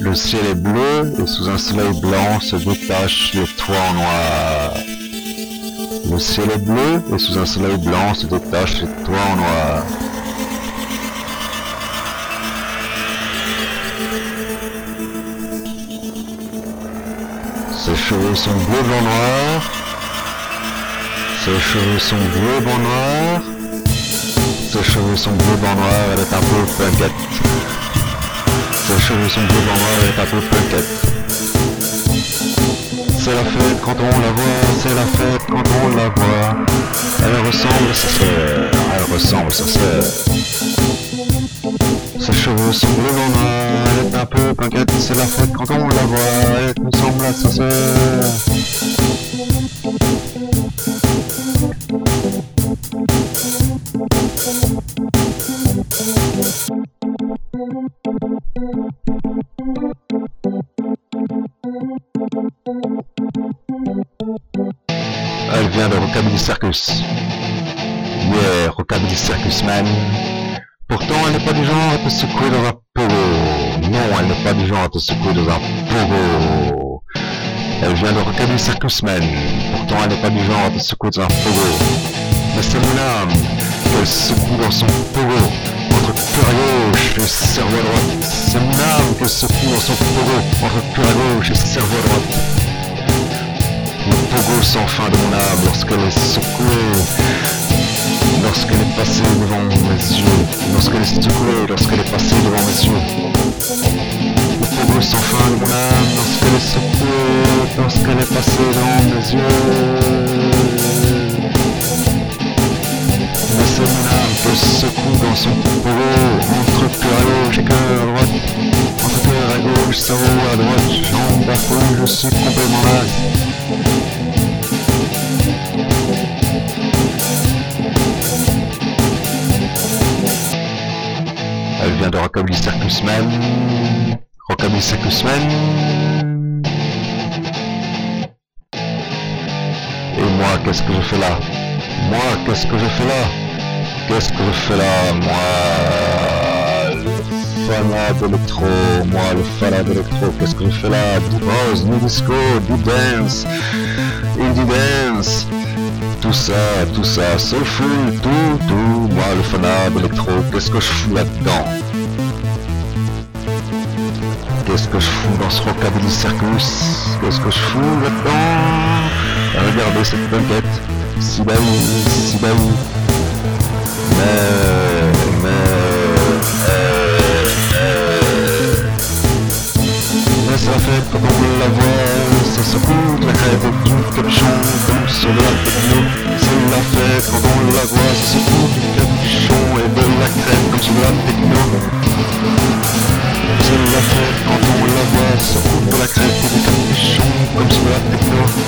Le ciel est bleu et sous un soleil blanc se détachent les toits en noir. Le ciel est bleu et sous un soleil blanc se détachent les toits en noir. Ses cheveux sont bleu, blanc, noir. Ses cheveux sont bleu, blanc, noir. Ses cheveux sont bleu, blanc, noir. Elle est un peu punkette. Ses cheveux sont bleu, blanc, noir. Elle est un peu punkette. C'est la fête quand on la voit, c'est la fête quand on la voit. Elle ressemble à sa sœur, elle ressemble à sa sœur. Ses cheveux sont bleus blanc noir, elle est un peu punkette, c'est la fête quand on la voit, elle ressemble à sa sœur. Elle vient de Rockabilly Circus. Yeah, Rockabilly Circus Man. Pourtant, elle n'est pas du genre à te secouer dans un pogo. Non, elle n'est pas du genre à te secouer dans un pogo. Elle vient de Rockabilly Circus Man. Pourtant, elle n'est pas du genre à te secouer dans un pogo. Mais c'est mon âme qu'elle secoue dans son pogo. Entre cœur à gauche et cerveau à droite. C'est mon âme qu'elle secoue dans son pogo. Entre cœur à gauche et cerveau à droite. Le pogo sans fin de mon âme lorsqu'elle est secouée. Lorsqu'elle est passée devant mes yeux. Lorsqu'elle est secouée, lorsqu'elle est passée devant mes yeux. Le pogo sans fin de mon âme lorsqu'elle est secouée. Lorsqu'elle est passée devant mes yeux. Que secoue dans son pogo. Entre cœur à gauche et cœur à droite. Entre cœur à gauche, cerveau à droite. Jambe à fond, je suis complètement malade. Elle vient de Rockabilly Circus Man. Rockabilly Circus Man. Et moi, qu'est-ce que je fais là? Moi, qu'est-ce que je fais là? Qu'est-ce que je fais là Moi, le fanat d'électro. Moi, le fanat d'électro. Qu'est-ce que je fais là? Du house, du disco, du dance, indie dance. Tout ça, tout ça, soulful, tout, tout. Moi, le fanat d'électro. Qu'est-ce que je fous là-dedans? Qu'est-ce que je fous dans ce rockabilly circus? Qu'est-ce que je fous là-dedans? Regardez cette banquette, si belle, si belle. Mais ça fait pas bon la ça se la crève au cou comme sur la techno. C'est la fête quand on la voix, ça se coule comme chant et de la crème comme sur la techno. C'est la fête quand on la voix, ça se la crème comme chant, comme sur la techno.